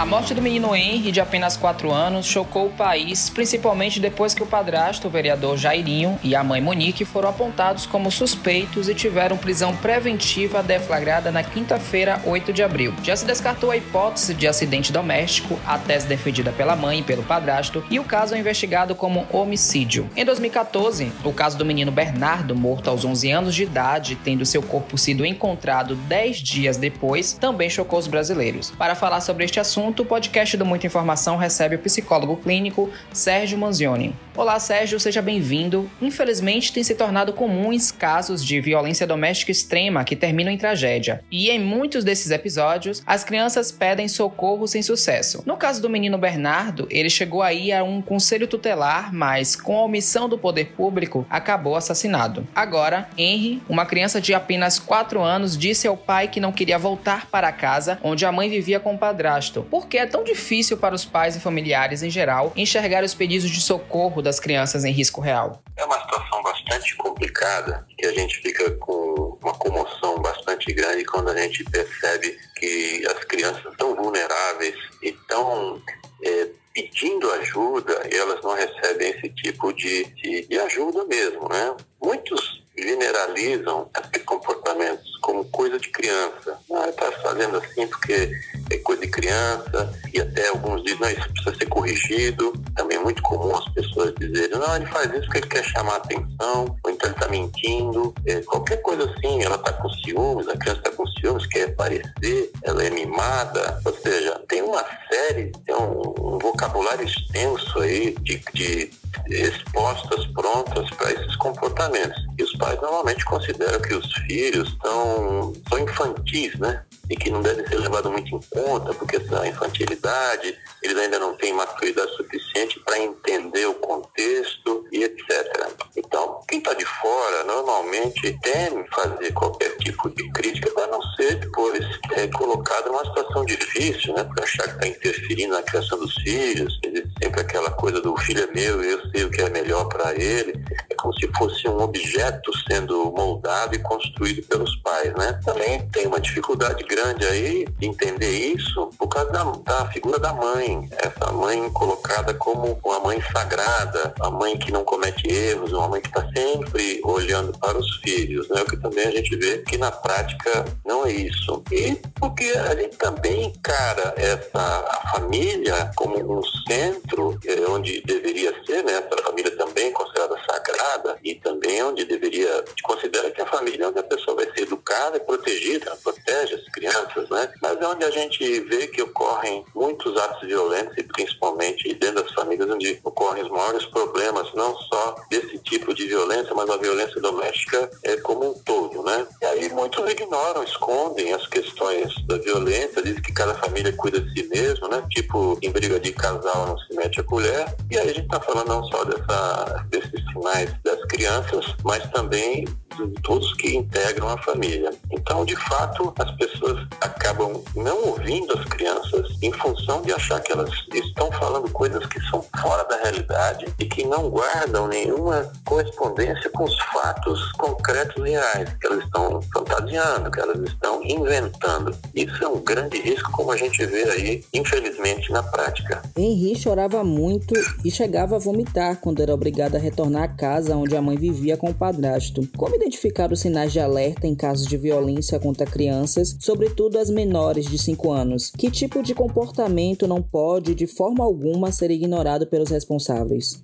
A morte do menino Henry, de apenas 4 anos, chocou o país, principalmente depois que o padrasto, o vereador Jairinho, e a mãe Monique foram apontados como suspeitos e tiveram prisão preventiva deflagrada na quinta-feira, 8 de abril. Já se descartou a hipótese de acidente doméstico, a tese defendida pela mãe e pelo padrasto, e o caso é investigado como homicídio. Em 2014, o caso do menino Bernardo, morto aos 11 anos de idade, tendo seu corpo sido encontrado 10 dias depois, também chocou os brasileiros. Para falar sobre este assunto, assunto, o podcast do Muita Informação recebe o psicólogo clínico Sérgio Manzioni. Olá, Sérgio, seja bem-vindo. Infelizmente, tem se tornado comuns casos de violência doméstica extrema que terminam em tragédia. E em muitos desses episódios, as crianças pedem socorro sem sucesso. No caso do menino Bernardo, ele chegou aí a um conselho tutelar, mas com a omissão do poder público, acabou assassinado. Agora, Henry, uma criança de apenas 4 anos, disse ao pai que não queria voltar para casa, onde a mãe vivia com o padrasto, por que é tão difícil para os pais e familiares em geral enxergar os pedidos de socorro das crianças em risco real? É uma situação bastante complicada que a gente fica com uma comoção bastante grande quando a gente percebe que as crianças estão vulneráveis e estão é, pedindo ajuda elas não recebem esse tipo de, de, de ajuda mesmo, né? Muitos generalizam esses comportamentos como coisa de criança. Ah, está fazendo assim porque é coisa de criança, e até alguns dizem, não, isso precisa ser corrigido. Também é muito comum as pessoas dizerem, não, ele faz isso porque ele quer chamar atenção, ou então ele está mentindo. É, qualquer coisa assim, ela está com ciúmes, a criança está com ciúmes, quer aparecer, ela é mimada. Ou seja, tem uma série, tem um, um vocabulário extenso aí de, de expostas prontas para esses comportamentos. E os pais normalmente consideram que os filhos estão, são infantis, né? E que não devem ser levados muito em conta, porque essa infantilidade, eles ainda não têm maturidade suficiente para entender o contexto e etc. Então, quem está de fora normalmente teme fazer qualquer tipo de crítica para não ser depois é, colocado numa situação difícil, né? Porque achar que está interferindo na criação dos filhos, existe sempre aquela coisa do filho é meu, eu sei o que é melhor para ele. É como se fosse um objeto sendo moldado e construído pelos pais, né? Também tem uma dificuldade grande aí de entender isso por causa da, da figura da mãe. Essa mãe colocada como uma mãe sagrada, a mãe que não comete erros, uma mãe que está sempre olhando para os filhos, né? O que também a gente vê que na prática não é isso. E porque a gente também encara essa família como um centro é, onde deveria ser, né? Essa família também considerada sagrada e também onde deveria considerar que a família é onde a pessoa vai ser educada e protegida, protege as crianças, né? Mas é onde a gente vê que ocorrem muitos atos violentos e principalmente dentro das famílias onde ocorrem os maiores problemas, não só desse tipo de violência, mas a violência doméstica é como um todo, né? E aí muitos ignoram, escondem as questões da violência, dizem que cada família cuida de si mesmo, né? Tipo, em briga de casal não se mete a colher. E aí a gente está falando não só dessa, desses sinais das crianças, mas também de todos que integram a família. Então, de fato, as pessoas acabam não ouvindo as crianças em função de achar que elas estão falando coisas que são fora da realidade e que não guardam nenhuma correspondência com os fatos concretos e reais, que elas estão fantasiando, que elas estão inventando. Isso é um grande risco, como a gente vê aí, infelizmente, na prática. Henri chorava muito e chegava a vomitar quando era obrigado a retornar à casa onde a mãe vivia com o padrasto. Como identificar os sinais de alerta em casos de violência contra crianças, sobretudo as menores de 5 anos? Que tipo de comportamento não pode, de forma alguma, ser ignorado pelos responsáveis?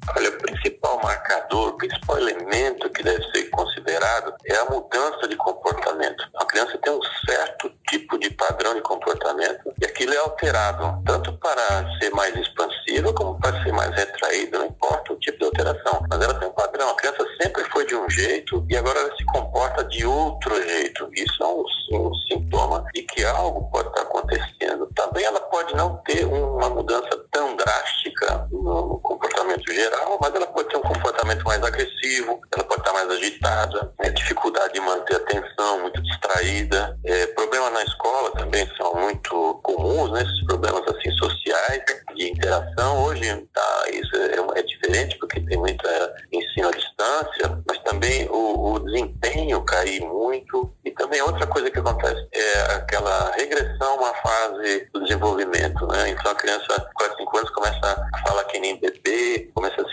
Marcador, o principal elemento que deve ser considerado é a mudança de comportamento. A criança tem um certo tipo de padrão de comportamento e aquilo é alterado, tanto para ser mais expansiva como para ser mais retraída, não importa o tipo de alteração, mas ela tem um padrão. A criança sempre foi de um jeito e agora ela se comporta de outro jeito. Isso é um, um sintoma de que algo pode estar acontecendo. Também ela pode não ter uma mudança tão drástica no, comportamento geral, mas ela pode ter um mais agressivo, ela pode estar mais agitada, né, dificuldade de manter atenção, muito distraída, é, problemas na escola também são muito comuns, né, esses problemas assim sociais de interação. Hoje tá, isso é, é diferente porque tem muita ensino à distância, mas também o, o desempenho cair muito e também outra coisa que acontece é aquela regressão à fase do desenvolvimento, né? Então a criança, 4, 5 anos, começa a falar que nem bebê, começa a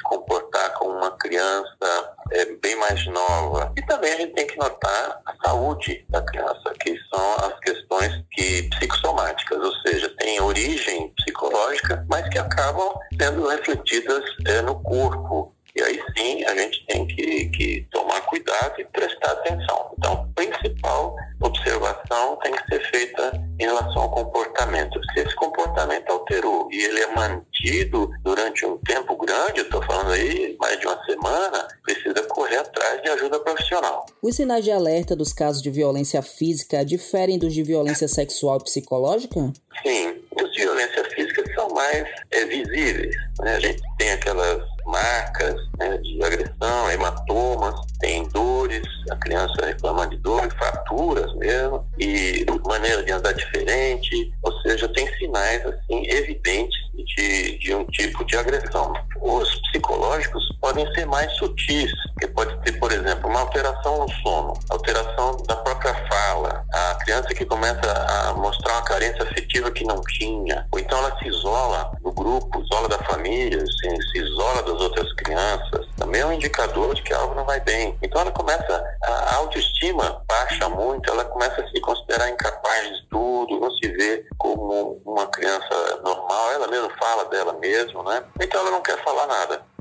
criança é, bem mais nova. E também a gente tem que notar a saúde da criança, que são as questões que psicossomáticas, ou seja, têm origem psicológica, mas que acabam sendo refletidas é, no corpo. E aí sim a gente tem que, que tomar cuidado e prestar atenção. Então, principal observação tem que ser feita em relação ao comportamento. Se esse comportamento alterou e ele é mantido durante um tempo grande, eu estou falando aí mais de uma semana, precisa correr atrás de ajuda profissional. Os sinais de alerta dos casos de violência física diferem dos de violência sexual e psicológica? Sim, os de violência física são mais é, visíveis. Né? A gente se isola das outras crianças, também é um indicador de que algo não vai bem. Então ela começa, a autoestima baixa muito, ela começa a se considerar incapaz de tudo, não se vê como uma criança normal, ela mesma fala dela mesma, né? Então ela não quer falar nada.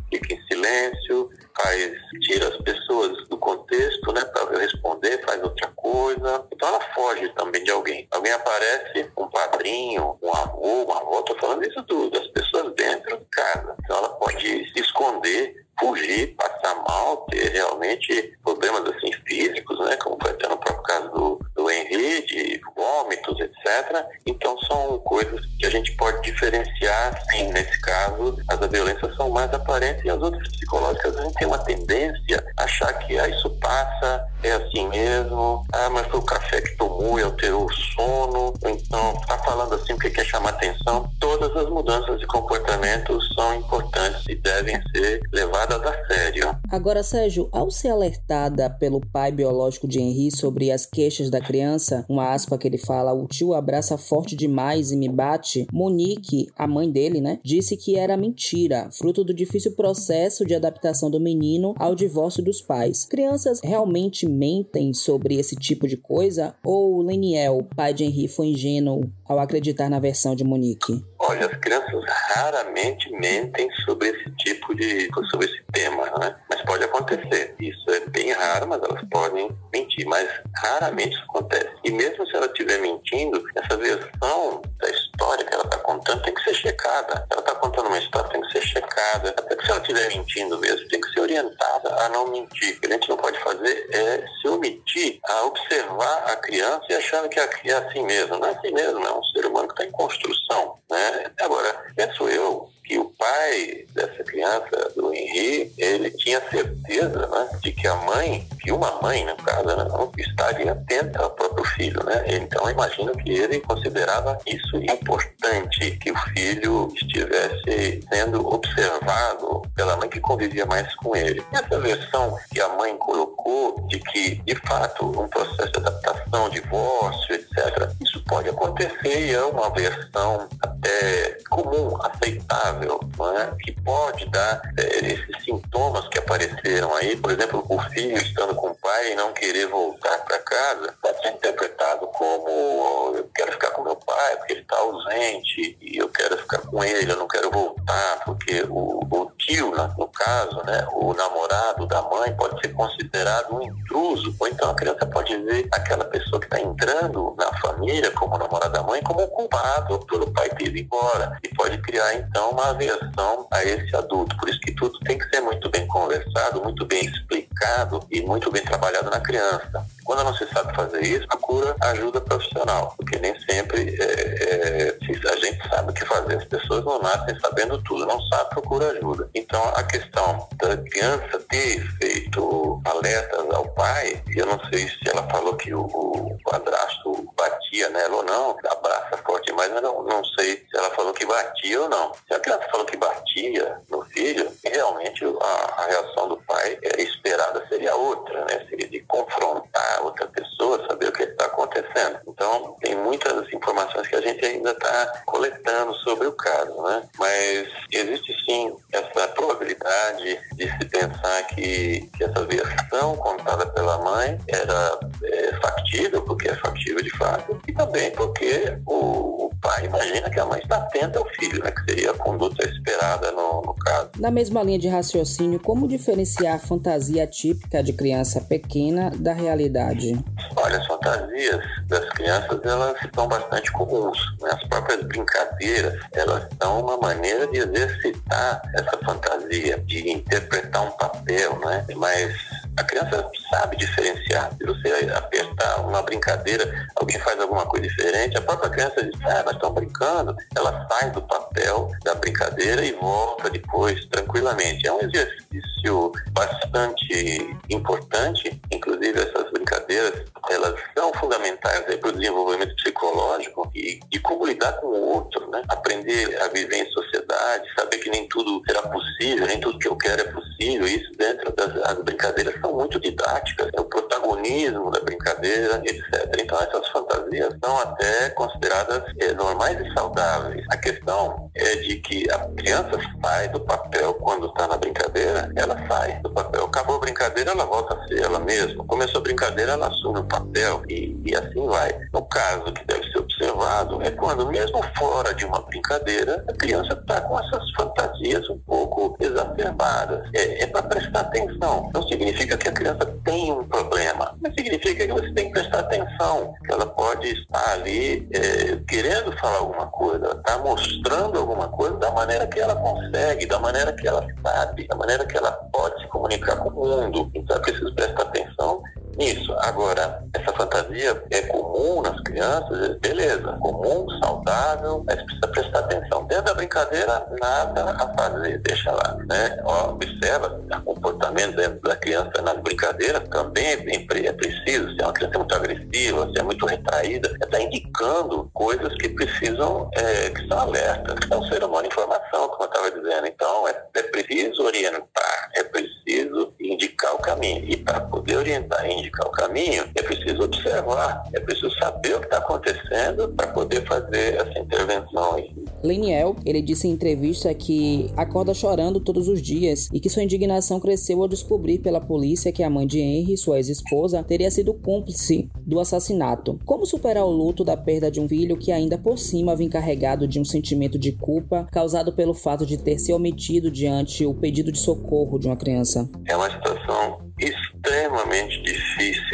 Agora, Sérgio, ao ser alertada pelo pai biológico de Henri sobre as queixas da criança, uma aspa que ele fala, o tio abraça forte demais e me bate, Monique, a mãe dele, né, disse que era mentira, fruto do difícil processo de adaptação do menino ao divórcio dos pais. Crianças realmente mentem sobre esse tipo de coisa ou Leniel, pai de Henri, foi ingênuo ao acreditar na versão de Monique? Olha, as crianças raramente mentem sobre esse tipo de. sobre esse tema, né? Mas pode acontecer. Isso é bem raro, mas elas podem mentir, mas raramente isso acontece. E mesmo se ela estiver mentindo, essa versão da história que ela está contando tem que ser checada. Ela está contando uma história, tem que ser checada. Até que se ela estiver mentindo mesmo, tem que ser orientada a não mentir. O que a gente não pode fazer é se omitir a observar a criança e achando que é assim mesmo. Não é assim mesmo, é um ser humano que está em construção. Né? Agora, penso eu que o pai dessa criança, do Henri, ele tinha certeza né, de que a mãe, que uma mãe, no caso, né, estaria atenta ao próprio filho. Né? Então, imagino que ele considerava isso importante, que o filho estivesse sendo observado pela mãe que convivia mais com ele. Essa versão que a mãe colocou de que, de fato, um processo de adaptação, divórcio, etc., isso pode acontecer e é uma versão até comum, aceitável, é? que pode dar é, esses sintomas que apareceram aí, por exemplo, o filho estando pai e não querer voltar para casa, pode ser interpretado como eu quero ficar com meu pai porque ele está ausente e eu quero ficar com ele, eu não quero voltar porque o, o tio, no caso, né, o namorado da mãe pode ser considerado um intruso, ou então a criança pode ver aquela pessoa que está entrando na família como namorado da mãe como culpado pelo pai ter ido embora e pode criar então uma aversão a esse adulto. Por isso que tudo tem que ser muito bem conversado, muito bem explicado e muito bem trabalhado na criança. Quando não se sabe fazer isso, procura ajuda profissional, porque nem sempre é, é, a gente sabe o que fazer. As pessoas não nascem sabendo tudo, não sabe, procura ajuda. Então, a questão da criança ter feito alertas ao pai, eu não sei se ela falou que o, o padrasto batia nela ou não, abraça forte mas não, não sei se ela falou que batia ou não. Se a criança falou que batia no filho, realmente a, a reação do pai é, esperada seria outra, né? Seria de confrontar outra pessoa, saber o que acontecendo. Então, tem muitas informações que a gente ainda está coletando sobre o caso, né? Mas existe sim essa probabilidade de se pensar que, que essa versão contada pela mãe era é, factível, porque é factível de fato, e também porque o, o pai imagina que a mãe está atenta ao filho, né? Que seria a conduta esperada no, no caso. Na mesma linha de raciocínio, como diferenciar a fantasia típica de criança pequena da realidade? Olha, as fantasias das crianças, elas são bastante comuns. Né? As próprias brincadeiras, elas são uma maneira de exercitar essa fantasia, de interpretar um papel, né? Mas a criança sabe diferenciar. Se você apertar uma brincadeira, alguém faz alguma coisa diferente, a própria criança diz, ah, nós estamos brincando. Ela sai do papel da brincadeira e volta depois tranquilamente. É um exercício bastante importante, inclusive essas brincadeiras, elas são fundamentais para o desenvolvimento psicológico e de como lidar com o outro, né? Aprender a viver em sociedade, saber que nem tudo será possível, nem tudo que eu quero é possível. Isso dentro das brincadeiras são muito didáticas. É o protagonismo da brincadeira, etc. Então essas fantasias são até consideradas é, normais e saudáveis. A questão é de que a criança sai do papel quando está na brincadeira, ela sai do papel. Acabou a brincadeira, ela volta a ser ela mesma. Começou a brincadeira, ela assume o papel e, e assim vai. No caso que deve ser observado é quando, mesmo fora de uma brincadeira, a criança está com essas fantasias um pouco exacerbadas. É, é para prestar atenção. Não significa que a criança tem um problema, mas significa que você tem que prestar atenção, que ela pode estar ali é, querendo falar alguma coisa, está mostrando alguma coisa da maneira que ela consegue, da maneira que ela sabe, da maneira que ela pode se comunicar com o mundo. Então é preciso prestar atenção nisso. Agora, essa fantasia é comum nas crianças, beleza, comum, saudável, mas precisa prestar atenção. Dentro da brincadeira, nada a fazer, deixa lá. Né? Observa o comportamento dentro da criança nas brincadeiras, também é, é preciso, se é uma criança muito agressiva, se é muito retraída, está indicando coisas que precisam, é, que são alertas, que são ser humano informação, como eu estava dizendo. Então, é, é preciso orientar, é preciso indicar o caminho. E para poder orientar e indicar o caminho, é preciso observar, é preciso saber o que está acontecendo para poder fazer essa intervenção. Leniel, ele disse em entrevista que acorda chorando todos os dias e que sua indignação cresceu ao descobrir pela polícia que a mãe de Henry, sua ex-esposa, teria sido cúmplice do assassinato. Como superar o luto da perda de um filho que ainda por cima vem carregado de um sentimento de culpa causado pelo fato de ter se omitido diante o pedido de socorro de uma criança? É uma situação extremamente difícil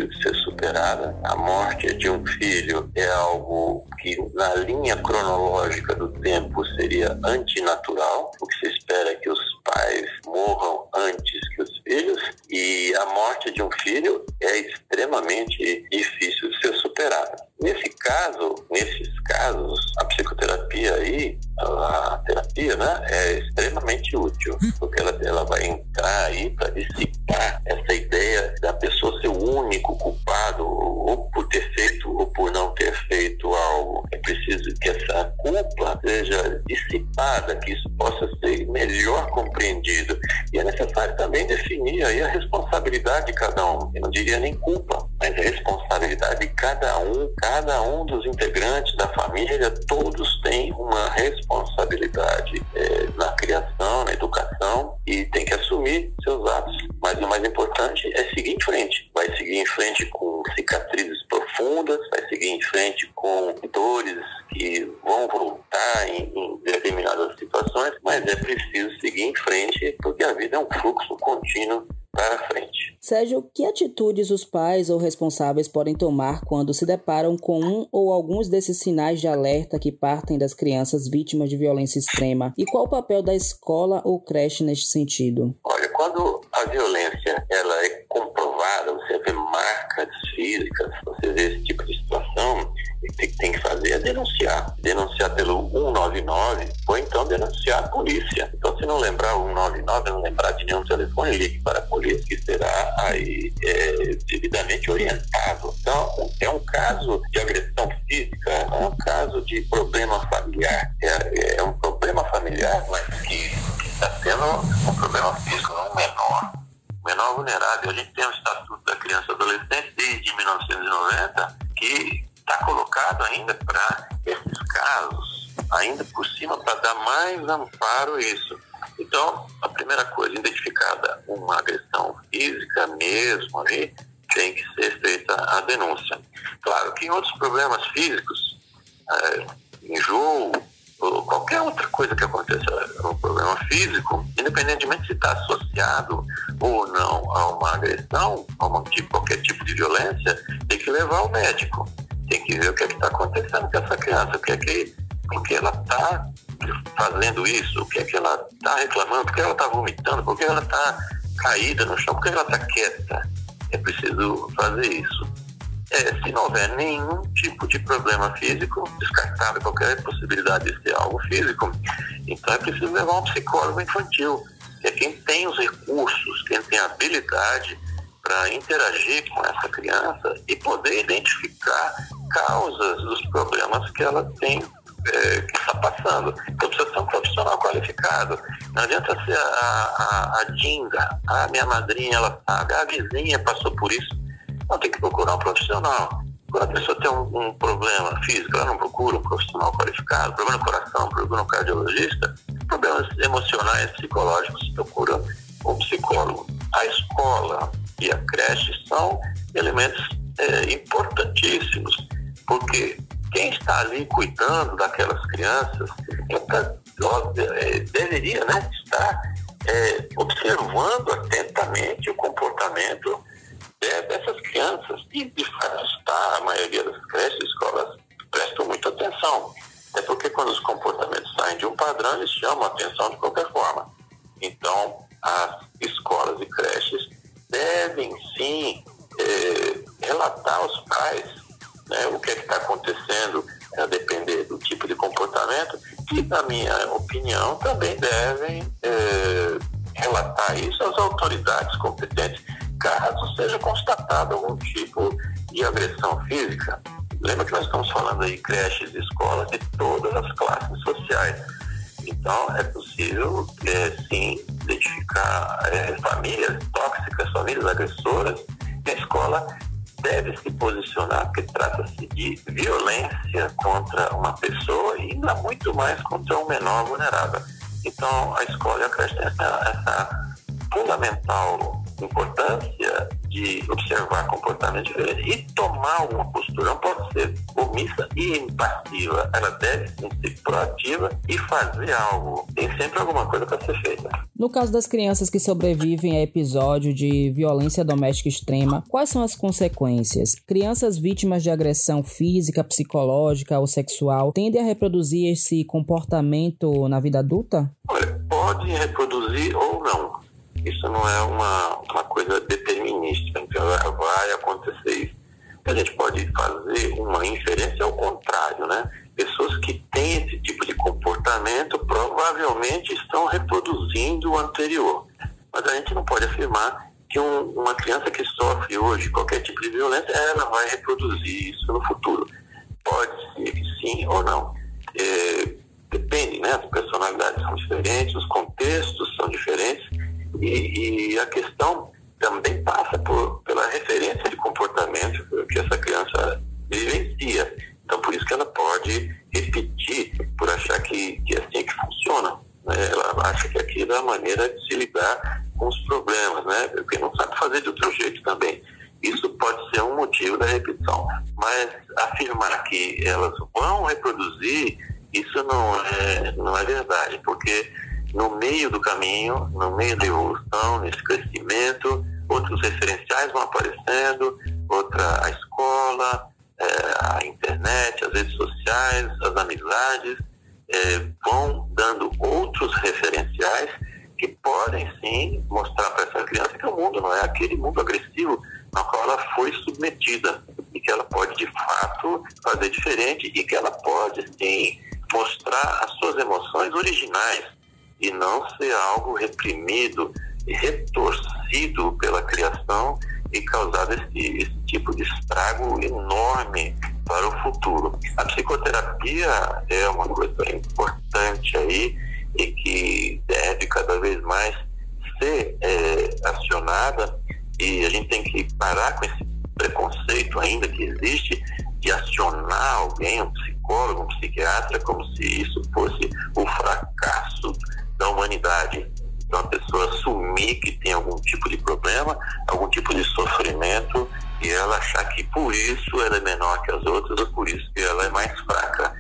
de ser superada. A morte de um filho é algo que, na linha cronológica do tempo, seria antinatural. O que se espera é que os pais morram antes que os filhos, e a morte de um filho é extremamente difícil de ser superada. Nesse caso, nesses casos, a psicoterapia aí, a terapia, né, é extremamente útil, porque ela, ela vai entrar aí para dissipar essa ideia da pessoa ser o único culpado, ou por ter feito ou por não ter feito algo. É preciso que essa culpa seja dissipada, que isso possa ser melhor compreendido. E é necessário também definir aí a responsabilidade de cada um. Eu não diria nem culpa, mas a responsabilidade de cada um, cada um dos integrantes da família, todos têm uma responsabilidade é, na criação, na educação e tem que assumir seus atos. Mas o mais importante é seguir em frente. Vai seguir em frente com cicatrizes profundas, vai seguir em frente com dores que vão voltar em, em determinadas situações, mas é preciso seguir em frente porque a vida é um fluxo contínuo para frente. Sérgio, que atitudes os pais ou responsáveis podem tomar quando se deparam com um ou alguns desses sinais de alerta que partem das crianças vítimas de violência extrema? E qual o papel da escola ou creche neste sentido? Olha, quando a violência ela é comprovada, marcas físicas, você vê esse tipo de situação, o que tem que fazer é denunciar. Denunciar pelo 199 ou então denunciar a polícia. Então, se não lembrar o 199, não lembrar de nenhum telefone, ligue para a polícia, que será aí é, devidamente orientado. Então, é um caso de agressão física, é um caso de problema familiar. É, é um problema familiar, mas que está sendo um problema físico não menor menor vulnerável. A gente tem o Estatuto da Criança e Adolescente desde 1990 que está colocado ainda para esses casos, ainda por cima para dar mais amparo a isso. Então, a primeira coisa, identificada uma agressão física mesmo ali, tem que ser feita a denúncia. Claro que em outros problemas físicos, é, enjoo, ou qualquer outra coisa que aconteça no problema físico, independentemente se está associado ou não a uma agressão, a um tipo, qualquer tipo de violência, tem que levar ao médico. Tem que ver o que é está acontecendo com essa criança, o que é que, por que ela está fazendo isso, o que é que ela está reclamando, por que ela está vomitando, por que ela está caída no chão, por que ela está quieta. É preciso fazer isso. É, se não houver nenhum tipo de problema físico, descartável qualquer possibilidade de ser algo físico, então é preciso levar um psicólogo infantil, que é quem tem os recursos, quem tem a habilidade para interagir com essa criança e poder identificar causas dos problemas que ela tem é, que está passando. Então precisa ser um profissional qualificado. Não adianta ser a, a, a Dinga, a minha madrinha, ela sabe, a vizinha passou por isso. Não, tem que procurar um profissional. Quando a pessoa tem um, um, problema físico, ela não procura um profissional qualificado, problema no coração, procura um cardiologista, problemas emocionais, psicológicos, procura um psicólogo. A escola e a creche são elementos é, importantíssimos, porque quem está ali cuidando daquelas crianças é, deveria né, estar é, observando atentamente o comportamento é, dessas crianças. E, de fato, está, a maioria das creches e escolas prestam muita atenção. É porque quando os comportamentos saem de um padrão, eles chamam a atenção de qualquer forma. Então, as escolas e creches devem sim é, relatar aos pais né, o que é está acontecendo, a depender do tipo de comportamento, e, na minha opinião, também devem é, relatar isso às autoridades competentes, caso seja constatado algum tipo de agressão física. Lembra que nós estamos falando aí creches escolas de todas as classes sociais. Então, é possível, é, sim, identificar é, famílias tóxicas, famílias agressoras, e a escola deve se posicionar, porque trata-se de violência contra uma pessoa e ainda muito mais contra um menor vulnerável. Então, a escola e a creche têm essa, essa fundamental importância de observar comportamento diferente e tomar alguma postura. Não pode ser omissa e impassiva. Ela deve ser proativa e fazer algo. Tem sempre alguma coisa para ser feita. No caso das crianças que sobrevivem a episódio de violência doméstica extrema, quais são as consequências? Crianças vítimas de agressão física, psicológica ou sexual tendem a reproduzir esse comportamento na vida adulta? Olha, pode reproduzir ou não isso não é uma, uma coisa determinística, então vai acontecer isso. A gente pode fazer uma inferência ao contrário, né? Pessoas que têm esse tipo de comportamento provavelmente estão reproduzindo o anterior. Mas a gente não pode afirmar que um, uma criança que sofre hoje qualquer tipo de violência, ela vai reproduzir isso no futuro. Pode ser que sim ou não. É, depende, né? As personalidades são diferentes, os e, a questão caminho, no meio da evolução, nesse crescimento, outros referenciais vão aparecendo, outra a escola, é, a internet, as redes sociais, as amizades, é, vão dando outros referenciais que podem sim mostrar para essa criança que o mundo não é aquele mundo agressivo na qual ela foi submetida e que ela pode de fato fazer diferente e que ela pode sim mostrar as suas emoções originais e não ser algo reprimido e retorcido pela criação e causar esse, esse tipo de estrago enorme para o futuro. A psicoterapia é uma coisa importante aí e que deve cada vez mais ser é, acionada e a gente tem que parar com esse preconceito ainda que existe que acionar alguém, um psicólogo, um psiquiatra, como se isso fosse o fracasso da humanidade. Então a pessoa assumir que tem algum tipo de problema, algum tipo de sofrimento e ela achar que por isso ela é menor que as outras ou por isso que ela é mais fraca.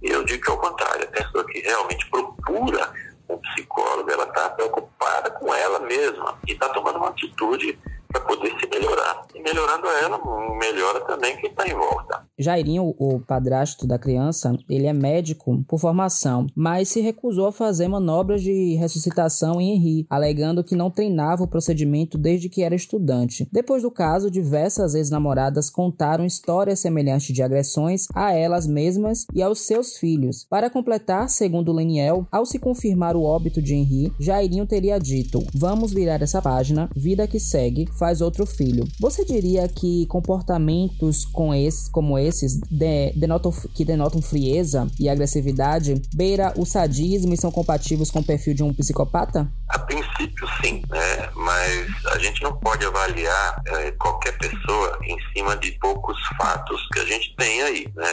E eu digo que é o contrário, a pessoa que realmente procura um psicólogo, ela está preocupada com ela mesma e está tomando uma atitude para poder se melhorar. E melhorando ela, melhora também quem está em volta. Jairinho, o padrasto da criança, ele é médico por formação, mas se recusou a fazer manobras de ressuscitação em Henri, alegando que não treinava o procedimento desde que era estudante. Depois do caso, diversas ex-namoradas contaram histórias semelhantes de agressões a elas mesmas e aos seus filhos. Para completar, segundo Leniel, ao se confirmar o óbito de Henri, Jairinho teria dito: Vamos virar essa página, vida que segue, faz outro filho. Você diria que comportamentos com esse, como esses de, denotam, que denotam frieza e agressividade beira o sadismo e são compatíveis com o perfil de um psicopata? A princípio, sim, né? mas a gente não pode avaliar é, qualquer pessoa em cima de poucos fatos que a gente tem aí. Né?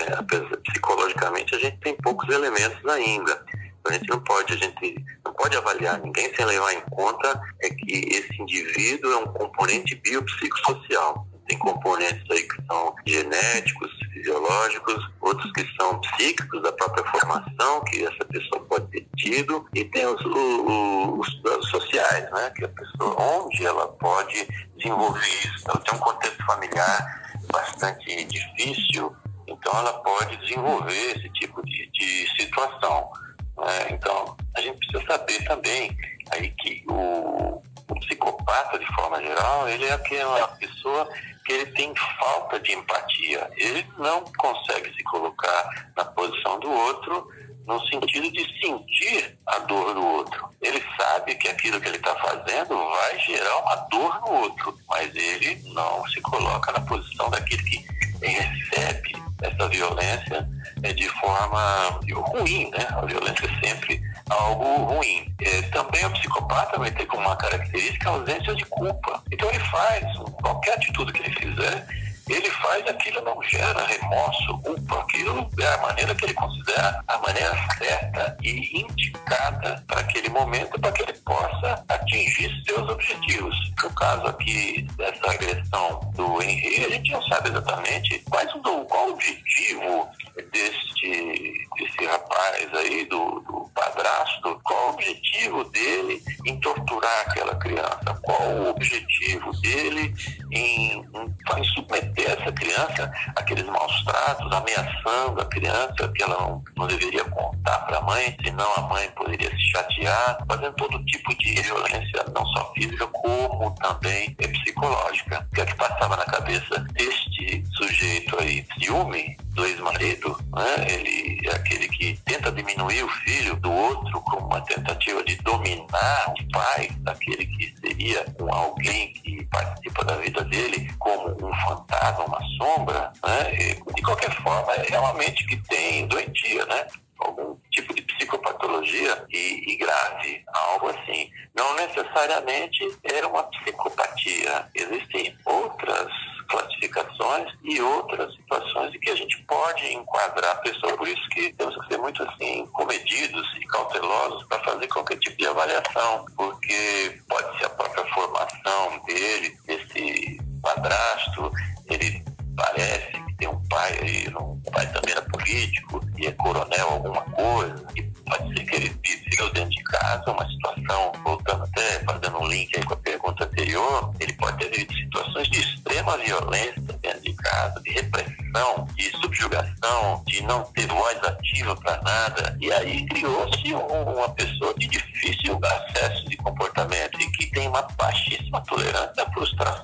Psicologicamente, a gente tem poucos elementos ainda. A gente não pode, a gente não pode avaliar ninguém sem levar em conta é que esse indivíduo é um componente biopsicossocial. Tem componentes aí que são genéticos, fisiológicos, outros que são psíquicos da própria formação que essa pessoa pode ter tido e tem os, os, os sociais, né? Que a pessoa, onde ela pode desenvolver isso. Então, tem um contexto familiar bastante difícil, então ela pode desenvolver esse tipo de, de situação. É, então, a gente precisa saber também aí que o, o, psicopata, de forma geral, ele é aquela pessoa que ele tem falta de empatia. Ele não consegue se colocar na posição do outro no sentido de sentir a dor do outro. Ele sabe que aquilo que ele está fazendo vai gerar uma dor no outro, mas ele não se coloca na posição daquele que recebe essa violência é, de forma ruim, né? A violência é sempre algo ruim. É, também o psicopata vai ter como uma característica a ausência de culpa. Então ele faz qualquer atitude que ele fizer, ele faz aquilo não gera remorso, culpa. Aquilo é a maneira que ele considera a maneira certa e indicada para aquele momento, para que ele possa atingir seus objetivos. No caso aqui dessa agressão do Henrique, a gente não sabe exatamente quais qual o objetivo deste, desse rapaz aí, do, do padrasto, qual o objetivo dele em torturar aquela criança, qual o objetivo dele em, em, em submeter essa criança àqueles maus tratos, ameaçando a criança que ela não, não deveria contar para a mãe, senão a mãe poderia se chatear, fazendo todo tipo de violência, não só física, como também psicológica. O que é que passava na cabeça deste sujeito aí? Ciúme do ex-marido, né? ele é aquele que tenta diminuir o filho do outro como uma tentativa de dominar o pai, daquele que seria um alguém que participa da vida dele como um fantasma, uma sombra, né? E, de qualquer forma, é uma mente que tem doentia, né? Algum tipo de psicopatologia e, e grave, algo assim. Não necessariamente era uma psicopatia. Existem outras classificações e outras situações em que a gente pode enquadrar a pessoa. Por isso que temos que ser muito assim comedidos e cautelosos para fazer qualquer tipo de avaliação, porque pode ser a própria formação dele, desse padrasto, ele parece que tem um pai aí, um pai também era político e é coronel alguma coisa, e pode ser que ele viveu dentro de casa uma situação, voltando até fazendo um link aí com a pergunta anterior, ele pode ter vivido situações de extrema violência dentro de casa, de repressão, de subjugação, de não ter voz ativa para nada. E aí criou-se uma pessoa de difícil acesso de comportamento e que tem uma baixíssima tolerância à frustração.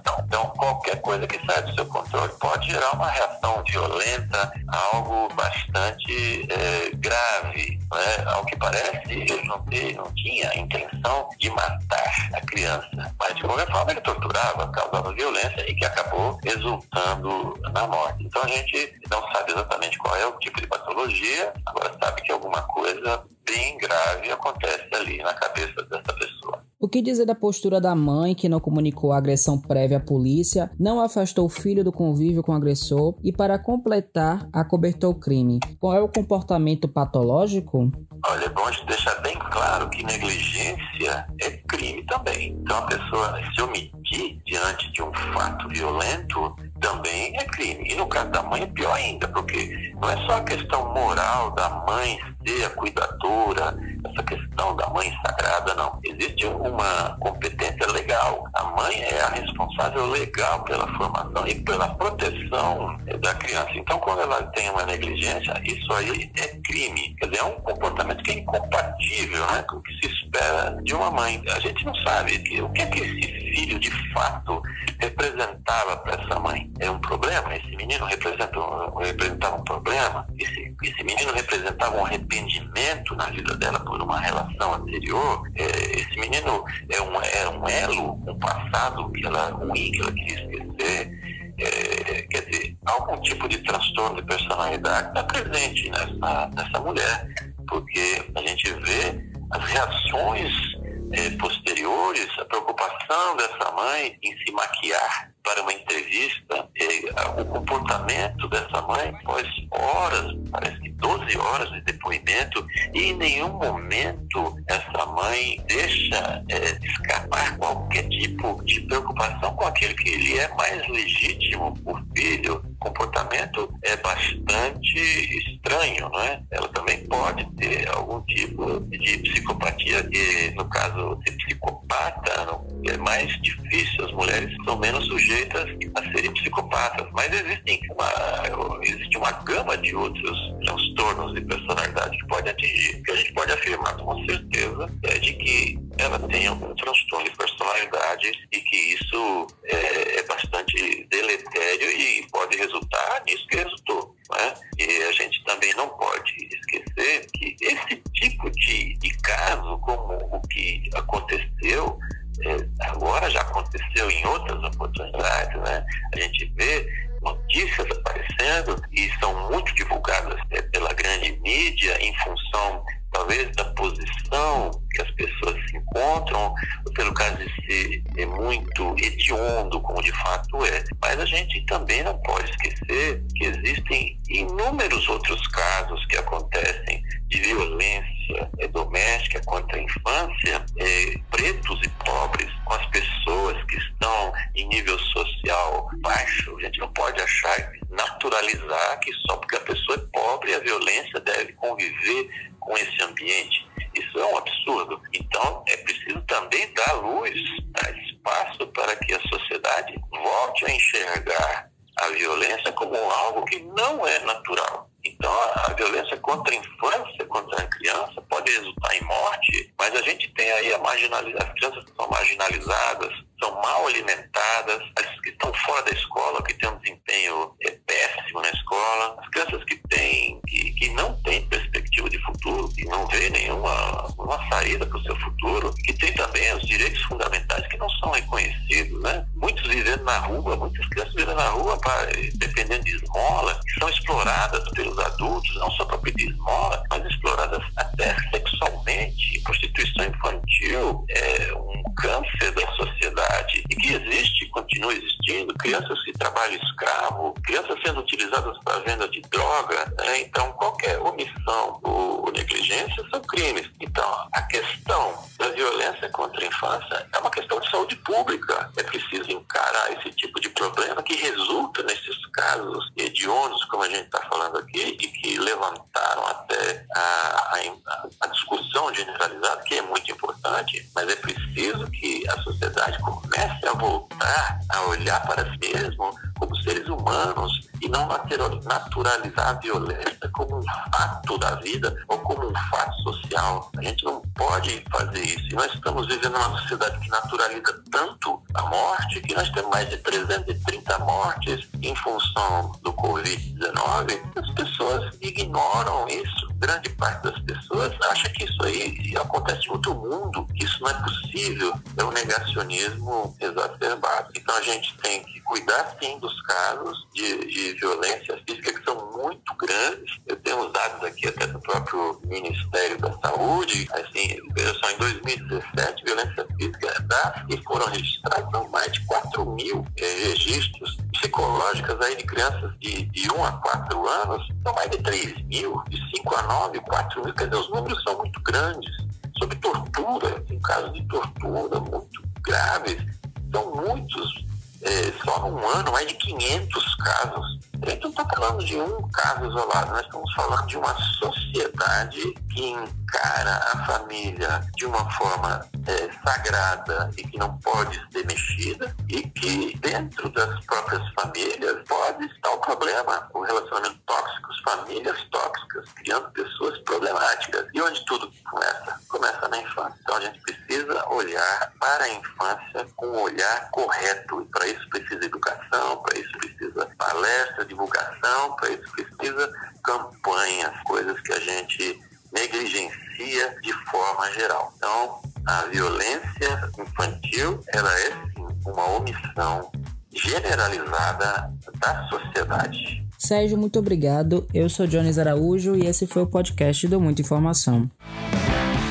Controle pode gerar uma reação violenta, algo bastante é, grave. Né? Ao que parece, ele não, não tinha a intenção de matar a criança, mas de qualquer forma ele torturava, causava violência e que acabou resultando na morte. Então a gente não sabe exatamente qual é o tipo de patologia, agora sabe que alguma coisa bem grave acontece ali na cabeça dessa pessoa. O que dizer da postura da mãe que não comunicou a agressão prévia à polícia, não afastou o filho do convívio com o agressor e, para completar, acobertou o crime? Qual é o comportamento patológico? Olha, é bom deixar bem claro que negligência é crime também. Então, a pessoa se omitir diante de um fato violento também é crime. E no caso da mãe é pior ainda, porque não é só a questão moral da mãe ser a cuidadora, essa questão da mãe sagrada, não. Existe uma competência legal. A mãe é a responsável legal pela formação e pela proteção da criança. Então, quando ela tem uma negligência, isso aí é crime. Quer dizer, é um comportamento que é incompatível né, com o que se espera de uma mãe. A gente não sabe o que é que esse filho, de fato, representava para essa mãe. É um problema? Esse menino representa, representava um problema? Esse, esse menino representava um arrependimento na vida dela por uma relação anterior? É, esse menino é um, é um elo, um passado que ela, ruim que ela queria esquecer? É, quer dizer, algum tipo de transtorno de personalidade está presente nessa, nessa mulher, porque a gente vê as reações é, posteriores, a preocupação dessa mãe em se maquiar para uma entrevista, é, o comportamento dessa mãe após horas, parece que 12 horas de depoimento, e em nenhum momento essa mãe deixa é, escapar qualquer tipo de preocupação com aquele que lhe é mais legítimo, o filho. O comportamento é bastante estranho, não é? Ela também pode ter algum tipo de psicopatia, que no caso de psicopata, é mais difícil, as mulheres são menos sujeitas a serem psicopatas, mas existem uma, existe uma gama de outros transtornos de personalidade que pode atingir, que a gente pode afirmar com certeza é de que ela tem algum transtorno de personalidade e que isso é, é bastante deletério e pode resultar nisso que resultou. Né? E a gente também não pode esquecer que esse tipo de, de caso, como o que aconteceu, é, agora já aconteceu em outras oportunidades, né? A gente vê notícias aparecendo e são muito divulgadas é, pela grande mídia em função talvez da posição que as pessoas encontram, pelo caso de ser é muito hediondo, como de fato é. Mas a gente também não pode esquecer que existem inúmeros outros casos que acontecem de violência é, doméstica contra a infância, é, pretos e pobres, com as pessoas que estão em nível social baixo. A gente não pode achar, naturalizar que só porque a pessoa é pobre a violência deve conviver com esse ambiente. Isso é um absurdo. Então, é preciso também dar luz, dar espaço para que a sociedade volte a enxergar a violência como algo que não é natural. Então, a violência contra a infância, contra a criança, pode resultar em morte, mas a gente tem aí a marginalização, as crianças que são marginalizadas, são mal alimentadas, as que estão fora da escola, que têm um desempenho é, péssimo na escola, as crianças que, têm, que, que não têm perspectiva de futuro, que não vê nenhuma uma saída para o seu futuro, que tem também os direitos fundamentais que não são reconhecidos, né? Muitos vivendo na rua, muitas crianças vivendo na rua, pra, dependendo de esmola, que são exploradas pelos adultos, não só para pedir naturalizar a violência como um fato da vida ou como um fato social. A gente não pode fazer isso. E nós estamos vivendo uma sociedade que naturaliza tanto a morte que nós temos mais de 330 mortes em função do Covid-19. As pessoas ignoram isso. Grande parte das pessoas acha que isso aí acontece em outro mundo, que isso não é possível. É um negacionismo exacerbado. Então a gente tem que cuidar sim dos casos de, de violência física que são muito grandes. Eu tenho os dados aqui até do próprio Ministério da Saúde. Assim, veja só, em 2017, violência física das que foram registradas são mais de 4 mil eh, registros psicológicas aí de crianças de, de 1 a 4 anos, são mais de 3 mil, de 5 a 9, 4 mil, quer dizer, os números são muito grandes. Sobre tortura, tem casos de tortura muito graves, são muitos é, só num ano mais de 500 casos. A gente não está falando de um caso isolado, nós estamos falando de uma sociedade que encara a família de uma forma é, sagrada e que não pode ser mexida e que dentro das próprias famílias pode estar o problema, o relacionamento tóxico, famílias tóxicas, criando pessoas problemáticas. E onde tudo começa? Começa na infância. Então a gente precisa olhar para a infância com um olhar correto. E para isso precisa educação, para isso precisa palestra, divulgação, para isso precisa campanhas, coisas que a gente negligencia de forma geral. Então, a violência infantil, ela é sim uma omissão generalizada da sociedade. Sérgio, muito obrigado. Eu sou Jones Araújo e esse foi o podcast do Muita Informação.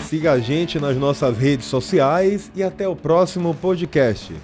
Siga a gente nas nossas redes sociais e até o próximo podcast.